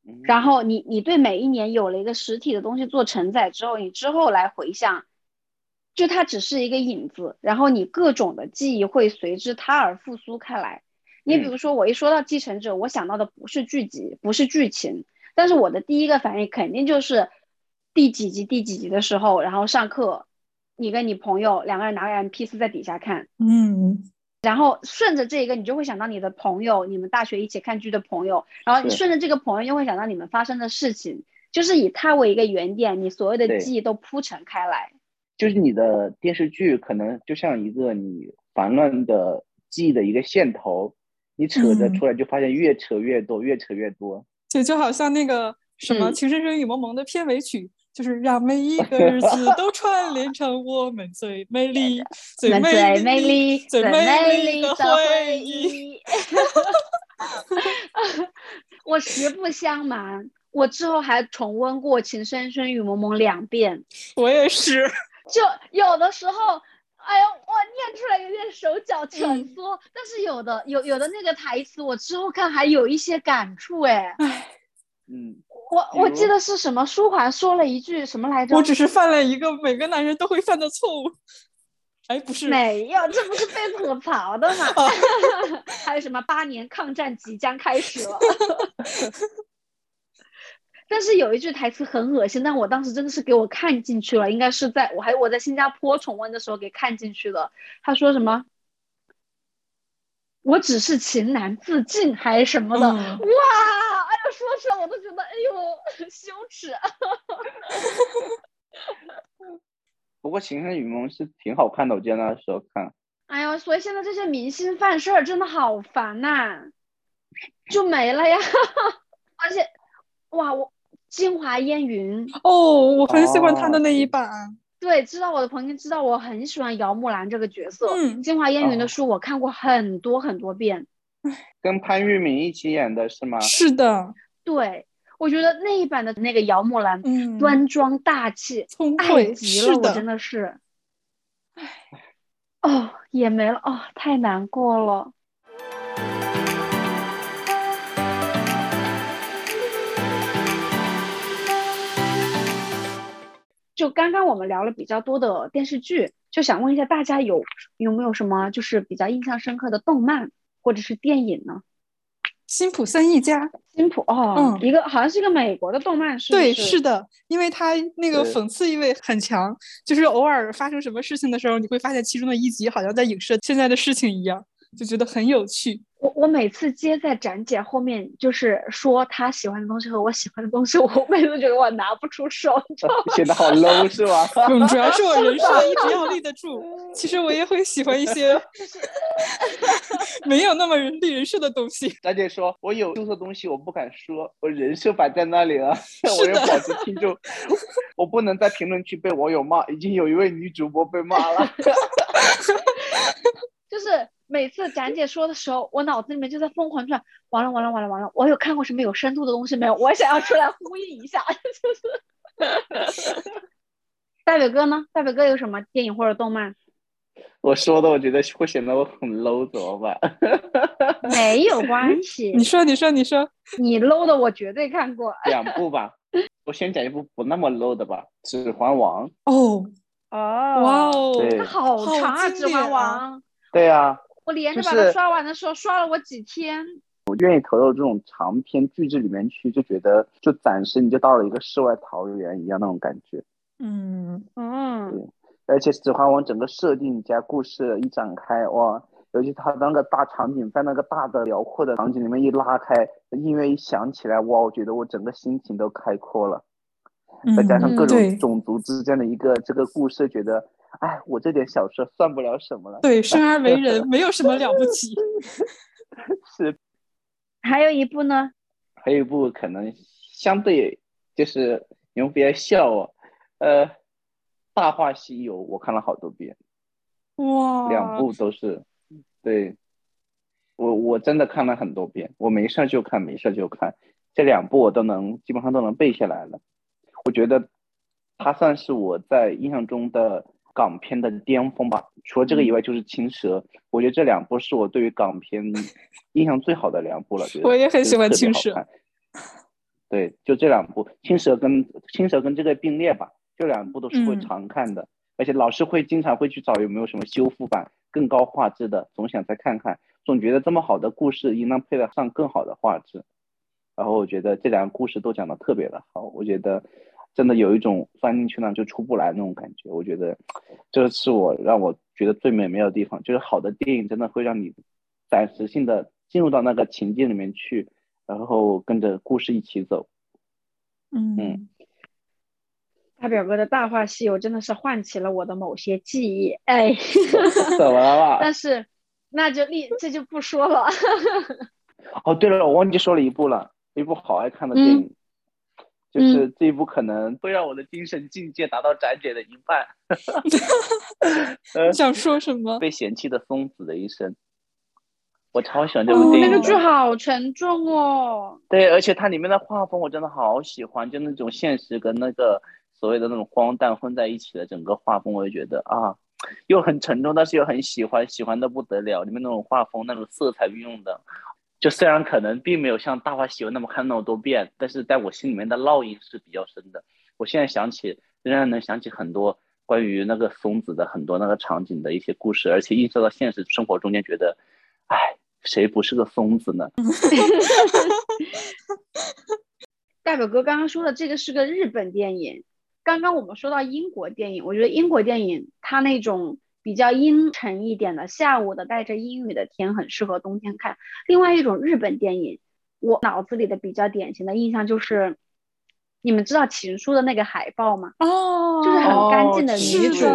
嗯然后你你对每一年有了一个实体的东西做承载之后，你之后来回想，就它只是一个影子，然后你各种的记忆会随之它而复苏开来。你比如说，我一说到《继承者》，我想到的不是剧集，不是剧情，但是我的第一个反应肯定就是第几集第几集的时候，然后上课，你跟你朋友两个人拿个 MP 四在底下看，嗯，然后顺着这一个，你就会想到你的朋友，你们大学一起看剧的朋友，然后你顺着这个朋友又会想到你们发生的事情，就是以它为一个原点，你所有的记忆都铺陈开来。就是你的电视剧可能就像一个你烦乱的记忆的一个线头，你扯着嗯出来就发现越扯越多，越扯越多。就就好像那个什么嗯《情深深雨蒙蒙》的片尾曲，就是让每一个日子都串联成我们最美丽、最美丽、最美美丽的回忆忆。我实不相瞒，我之后还重温过《情深深雨蒙蒙》两遍，我也是，就有的时候，哎呀，我念出来有点手脚蜷嗯缩，但是有的有有的那个台词，我之后看还有一些感触，哎，唉，嗯，我我记得是什么舒缓说了一句什么来着？我只是犯了一个每个男人都会犯的错误。哎，不是，没有，这不是被吐槽的吗？哦 还有什么八年抗战即将开始了？但是有一句台词很恶心，但我当时真的是给我看进去了，应该是在我还我在新加坡重温的时候给看进去的。他说什么？我只是情难自禁还是什么的？哇！哎呀，说出来我都觉得哎呦羞耻。不过《情深雨蒙》是挺好看的，我记得那时候看。哎呦，所以现在这些明星犯事儿真的好烦呐，就没了呀。而且，哇，我金华烟云哦，我很喜欢他的那一版。对，知道我的朋友知道我很喜欢姚木兰这个角色。嗯，京华烟云的书我看过很多很多遍。跟潘粤明一起演的是吗？是的。对，我觉得那一版的那个姚木兰，嗯，端庄大气，爱极了，我真的是。唉，哦，也没了，哦，太难过了。就刚刚我们聊了比较多的电视剧，就想问一下大家有有没有什么就是比较印象深刻的动漫或者是电影呢？辛普森一家，辛普哦，嗯，一个好像是一个美国的动漫，是对，是的，因为它那个讽刺意味很强，就是偶尔发生什么事情的时候，你会发现其中的一集好像在影射现在的事情一样。就觉得很有趣。我我每次接在展姐后面，就是说她喜欢的东西和我喜欢的东西，我每次都觉得我拿不出手，显得好 low 是吧？主要是我人设一直要 立得住。其实我也会喜欢一些没有那么立人设的东西。展姐说：“我有优的东西，我不敢说，我人设摆在那里了，我要保持听众，我不能在评论区被网友骂。已经有一位女主播被骂了，就是。”每次展姐说的时候，我脑子里面就在疯狂转，完了完了完了完了，我有看过什么有深度的东西没有？我想要出来呼应一下，就是。大表哥呢？大表哥有什么电影或者动漫？我说的，我觉得会显得我很 low，怎么办？没有关系。你说，你说，你说，你 low 的我绝对看过。两部吧，我先讲一部不那么 low 的吧，《指环王》。哦哦，哇哦，它好长啊，《指环王》。对呀。我连着把它刷完的时候，刷了我几天。我愿意投入这种长篇巨制里面去，就觉得就暂时你就到了一个世外桃源一样那种感觉。嗯嗯。对，而且《指环王》整个设定加故事一展开，哇，尤其它那个大场景，在那个大的辽阔的场景里面一拉开，音乐一响起来，哇，我觉得我整个心情都开阔了。再加上各种种族之间的一个这个故事，觉得。哎，我这点小事算不了什么了。对，生而为人没有什么了不起。是，还有一部呢？还有一部可能相对就是你们别笑我，呃，《大话西游》我看了好多遍。哇！两部都是，对，我我真的看了很多遍，我没事就看，没事就看，这两部我都能基本上都能背下来了。我觉得它算是我在印象中的。港片的巅峰吧，除了这个以外就是《青蛇》，我觉得这两部是我对于港片印象最好的两部了。我也很喜欢《青蛇》。对，就这两部，《青蛇》跟《青蛇》跟这个并列吧，这两部都是会常看的，而且老师会经常会去找有没有什么修复版、更高画质的，总想再看看，总觉得这么好的故事应当配得上更好的画质。然后我觉得这两个故事都讲得特别的好，我觉得。真的有一种钻进去呢就出不来那种感觉，我觉得这是我让我觉得最美妙的地方。就是好的电影真的会让你暂时性的进入到那个情境里面去，然后跟着故事一起走。嗯，大表哥的大话西游真的是唤起了我的某些记忆。哎，怎么了？但是那就立这就不说了。哦，对了，我忘记说了一部了，一部好爱看的电影。就是这一部可能会让我的精神境界达到展姐的一半。你想说什么？被嫌弃的松子的一生，我超喜欢这部电影。那个剧好沉重哦。对，而且它里面的画风我真的好喜欢，就那种现实跟那个所谓的那种荒诞混在一起的整个画风，我就觉得啊，又很沉重，但是又很喜欢，喜欢的不得了。里面那种画风，那种色彩运用的。就虽然可能并没有像《大话西游》那么看那么多遍，但是在我心里面的烙印是比较深的。我现在想起，仍然能想起很多关于那个松子的很多那个场景的一些故事，而且映射到现实生活中间，觉得，哎，谁不是个松子呢？大表哥刚刚说的这个是个日本电影，刚刚我们说到英国电影，我觉得英国电影它那种比较阴沉一点的下午的带着阴雨的天很适合冬天看。另外一种日本电影，我脑子里的比较典型的印象就是，你们知道《情书》的那个海报吗？哦，就是很干净的女主，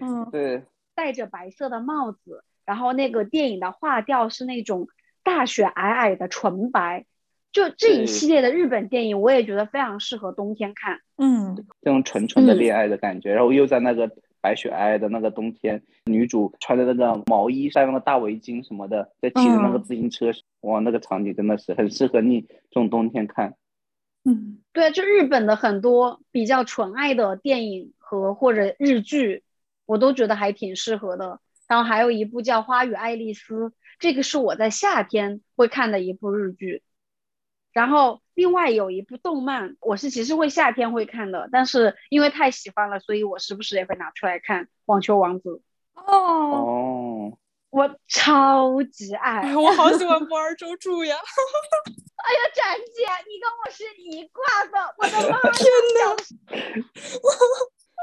嗯，对，戴着白色的帽子，然后那个电影的画调是那种大雪皑皑的纯白。就这一系列的日本电影，我也觉得非常适合冬天看。嗯，这种纯纯的恋爱的感觉，然后又在那个白雪皑皑的那个冬天，女主穿着那个毛衣，戴那个大围巾什么的，在骑着那个自行车，哇，那个场景真的是很适合你这种冬天看。嗯，对，就日本的很多比较纯爱的电影和或者日剧，我都觉得还挺适合的。然后还有一部叫《花与爱丽丝》，这个是我在夏天会看的一部日剧。然后另外有一部动漫，我是其实会夏天会看的，但是因为太喜欢了，所以我时不时也会拿出来看《网球王子》。哦，我超级爱，我好喜欢 不二周助呀！哎呀，展姐，你跟我是一挂的，我的妈 天呐！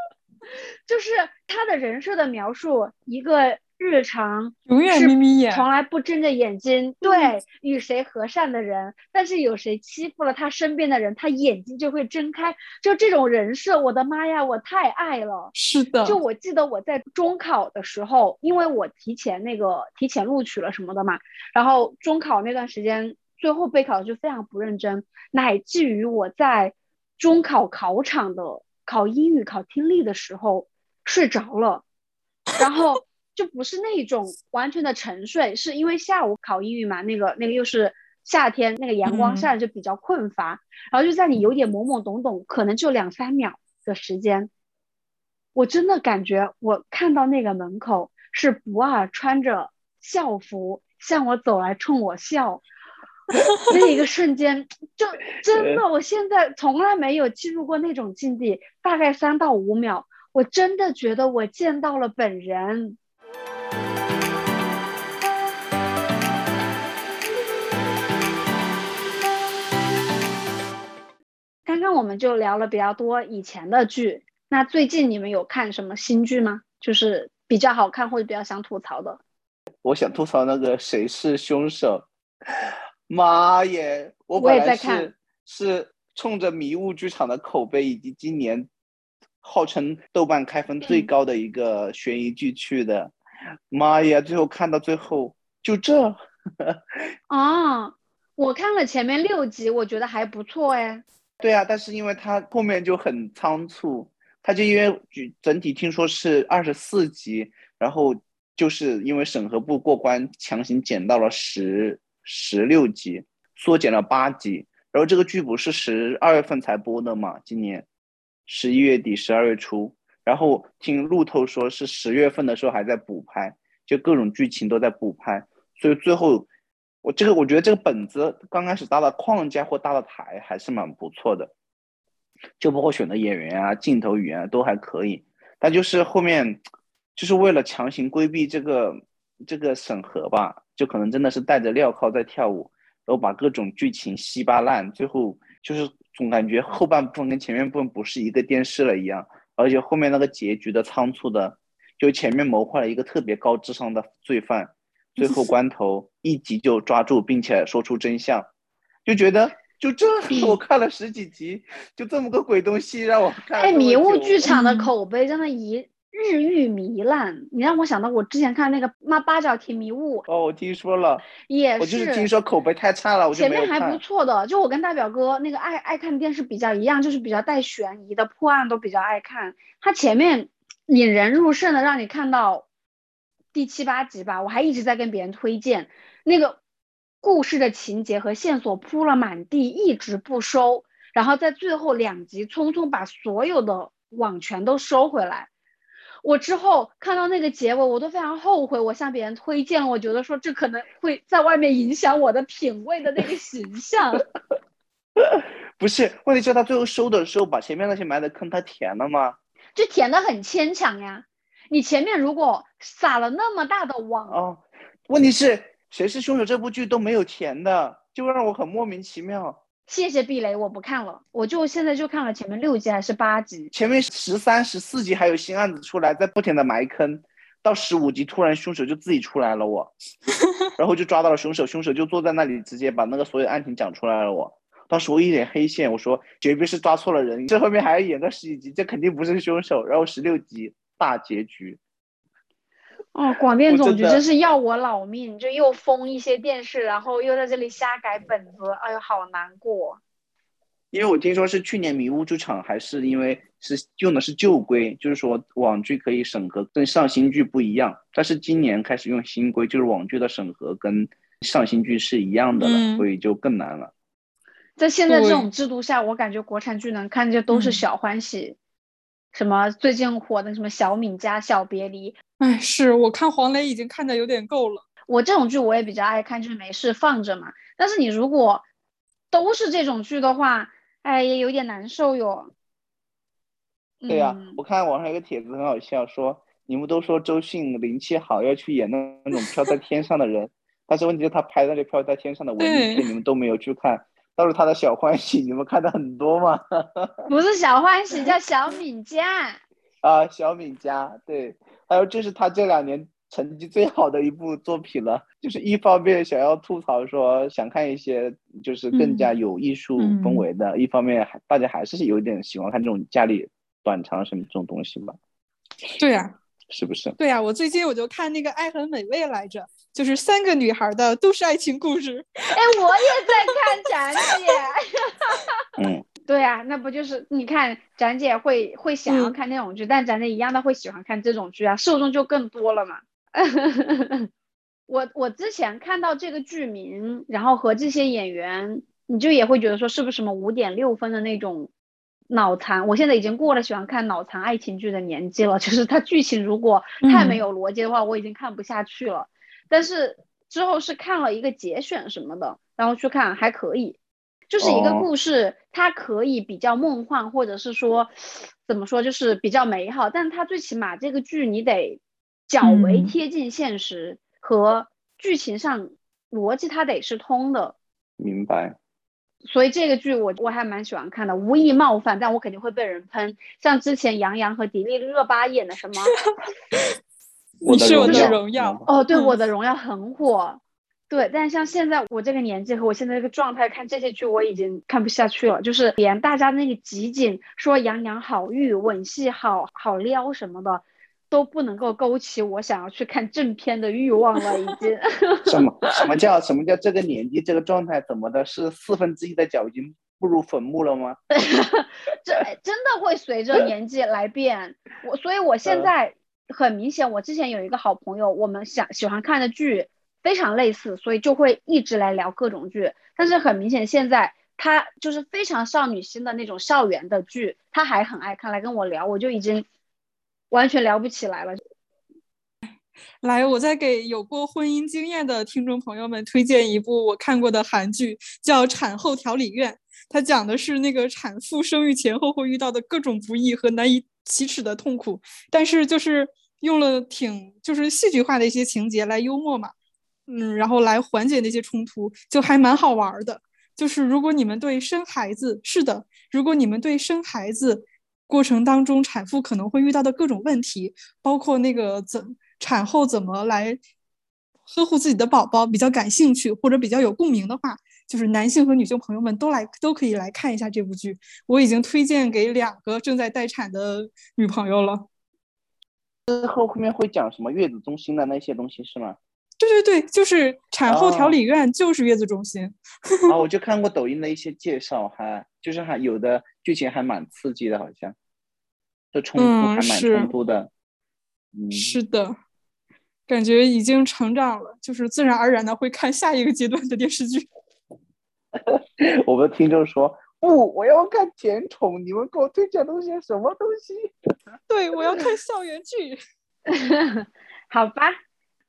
就是他的人设的描述，一个。日常永远眯眯眼，从来不睁着眼睛。对，与谁和善的人，但是有谁欺负了他身边的人，他眼睛就会睁开。就这种人设，我的妈呀，我太爱了。是的，就我记得我在中考的时候，因为我提前那个提前录取了什么的嘛，然后中考那段时间，最后备考就非常不认真，乃至于我在中考考场的考英语考听力的时候睡着了，然后。就不是那种完全的沉睡，是因为下午考英语嘛，那个那个又是夏天，那个阳光晒就比较困乏，然后就在你有点懵懵懂懂，可能就两三秒的时间，我真的感觉我看到那个门口是不二穿着校服向我走来，冲我笑，那一个瞬间就 真的，我现在从来没有进入过那种境地，大概三到五秒，我真的觉得我见到了本人。刚刚我们就聊了比较多以前的剧，那最近你们有看什么新剧吗？就是比较好看或者比较想吐槽的。我想吐槽那个谁是凶手，妈耶！我本来是是冲着迷雾剧场的口碑以及今年号称豆瓣开分最高的一个悬疑剧去的，妈呀！最后看到最后就这。啊，我看了前面六集，我觉得还不错哎。对啊，但是因为它后面就很仓促，它就因为整体听说是二十四集，然后就是因为审核部过关，强行减到了十十六集，缩减了八集。然后这个剧不是十二月份才播的嘛，今年十一月底、十二月初，然后听路透说是十月份的时候还在补拍，就各种剧情都在补拍，所以最后。我这个我觉得这个本子刚开始搭的框架或搭的台还是蛮不错的，就包括选的演员啊、镜头语言啊都还可以。但就是后面就是为了强行规避这个这个审核吧，就可能真的是带着镣铐在跳舞，然后把各种剧情稀巴烂，最后就是总感觉后半部分跟前面部分不是一个电视了一样，而且后面那个结局的仓促的，就前面谋划了一个特别高智商的罪犯。最后关头一集就抓住，并且说出真相，就觉得就这，我看了十几集，就这么个鬼东西让我看。哎，迷雾剧场的口碑真的一日愈糜烂，你让我想到我之前看那个《妈八角亭迷雾》。哦，我听说了，也是。我就是听说口碑太差了，我前面还不错的，就我跟大表哥那个爱爱看电视比较一样，就是比较带悬疑的破案都比较爱看。他前面引人入胜的，让你看到。第七八集吧，我还一直在跟别人推荐那个故事的情节和线索铺了满地，一直不收，然后在最后两集匆匆把所有的网全都收回来。我之后看到那个结尾，我都非常后悔，我向别人推荐了，我觉得说这可能会在外面影响我的品味的那个形象。不是，问题是他最后收的时候把前面那些埋的坑他填了吗？就填的很牵强呀。你前面如果撒了那么大的网哦，问题是谁是凶手？这部剧都没有填的，就让我很莫名其妙。谢谢避雷，我不看了，我就现在就看了前面六集还是八集，前面十三、十四集还有新案子出来，在不停的埋坑，到十五集突然凶手就自己出来了，我，然后就抓到了凶手，凶手就坐在那里，直接把那个所有案情讲出来了，我。当时我一脸黑线，我说绝对是抓错了人，这后面还要演个十几集，这肯定不是凶手。然后十六集大结局。哦，广电总局真是要我老命，就又封一些电视，然后又在这里瞎改本子，哎呦，好难过。因为我听说是去年迷雾剧场，还是因为是用的是旧规，就是说网剧可以审核，跟上新剧不一样。但是今年开始用新规，就是网剧的审核跟上新剧是一样的了，所以就更难了。在现在这种制度下，我感觉国产剧能看见都是小欢喜，什么最近火的什么小敏家、小别离，哎，是我看黄磊已经看的有点够了。我这种剧我也比较爱看，就是没事放着嘛。但是你如果都是这种剧的话，哎，也有点难受哟。对呀，我看网上有个帖子很好笑，说你们都说周迅灵气好，要去演那那种飘在天上的人，但是问题是他拍那些飘在天上的文艺片，你们都没有去看。都是他的小欢喜，你们看的很多吗？不是小欢喜，叫小敏佳啊，小敏佳对，还有这是他这两年成绩最好的一部作品了。就是一方面想要吐槽说想看一些就是更加有艺术氛围的，一方面还大家还是有点喜欢看这种家里短长什么这种东西吧。对呀。是不是？对呀，我最近我就看那个《爱很美味》来着，就是三个女孩的都是爱情故事。哎，我也在看展姐。嗯，对啊，那不就是你看展姐会会想要看那种剧，但展姐一样的会喜欢看这种剧啊，受众就更多了嘛。我我之前看到这个剧名，然后和这些演员，你就也会觉得说是不是什么五点六分的那种。脑残，我现在已经过了喜欢看脑残爱情剧的年纪了。就是它剧情如果太没有逻辑的话，我已经看不下去了。但是之后是看了一个节选什么的，然后去看还可以，就是一个故事，它可以比较梦幻，或者是说怎么说，就是比较美好。但它最起码这个剧你得较为贴近现实和剧情上逻辑，它得是通的。明白。所以这个剧我我还蛮喜欢看的，无意冒犯，但我肯定会被人喷。像之前杨洋和迪丽热巴演的什么，你是我的荣耀哦，对，我的荣耀很火，对。但像现在我这个年纪和我现在这个状态看这些剧，我已经看不下去了。就是连大家那个集锦说杨洋好玉，吻戏好好撩什么的。都不能够勾起我想要去看正片的欲望了，已经。什么什么叫什么叫这个年纪这个状态怎么的？是四分之一的脚已经步入坟墓了吗？这真的会随着年纪来变。我所以，我现在很明显，我之前有一个好朋友，我们想喜欢看的剧非常类似，所以就会一直来聊各种剧。但是很明显，现在他就是非常少女心的那种校园的剧，他还很爱看，来跟我聊，我就已经。完全聊不起来了。来，我再给有过婚姻经验的听众朋友们推荐一部我看过的韩剧，叫《产后调理院》。它讲的是那个产妇生育前后会遇到的各种不易和难以启齿的痛苦，但是就是用了挺就是戏剧化的一些情节来幽默嘛，嗯，然后来缓解那些冲突，就还蛮好玩的。就是如果你们对生孩子是的，如果你们对生孩子。过程当中，产妇可能会遇到的各种问题，包括那个怎产后怎么来呵护自己的宝宝，比较感兴趣或者比较有共鸣的话，就是男性和女性朋友们都来都可以来看一下这部剧。我已经推荐给两个正在待产的女朋友了。之后后面会讲什么月子中心的那些东西是吗？对对对，就是产后调理院，就是月子中心。啊，我 就看过抖音的一些介绍，还就是还有的。剧情还蛮刺激的，好像，就冲突还蛮冲突的。嗯，是的，感觉已经成长了，就是自然而然的会看下一个阶段的电视剧。我们听众说不，我要看甜宠，你们给我推荐东西什么东西？对，我要看校园剧。好吧，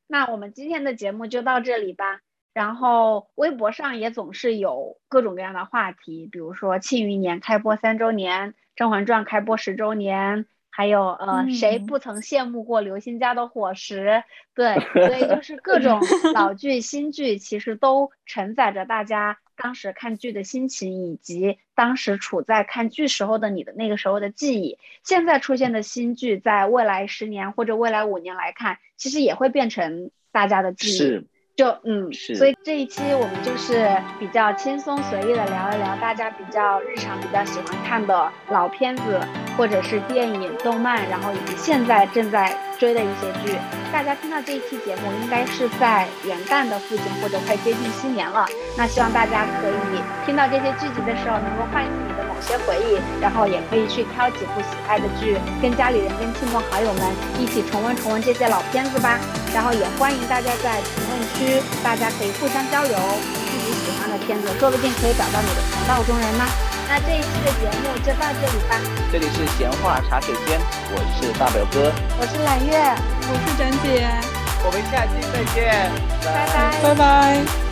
那我们今天的节目就到这里吧。然后微博上也总是有各种各样的话题，比如说《庆余年》开播三周年，《甄嬛传》开播十周年，还有呃，谁不曾羡慕过刘星家的伙食？对，所以就是各种老剧、新剧，其实都承载着大家当时看剧的心情，以及当时处在看剧时候的你的那个时候的记忆。现在出现的新剧，在未来十年或者未来五年来看，其实也会变成大家的记忆。是。就嗯，是所以这一期我们就是比较轻松随意的聊一聊大家比较日常、比较喜欢看的老片子，或者是电影、动漫，然后以及现在正在追的一些剧。大家听到这一期节目，应该是在元旦的附近，或者快接近新年了。那希望大家可以听到这些剧集的时候，能够唤醒些回忆，然后也可以去挑几部喜爱的剧，跟家里人、跟亲朋好友们一起重温重温这些老片子吧。然后也欢迎大家在评论区。大家可以互相交流自己喜欢的片子，说不定可以找到你的同道中人呢。那这一期的节目就到这里吧。这里是闲话茶水间，我是大表哥，我是揽月，我是展姐，我们下期再见，拜拜，拜拜。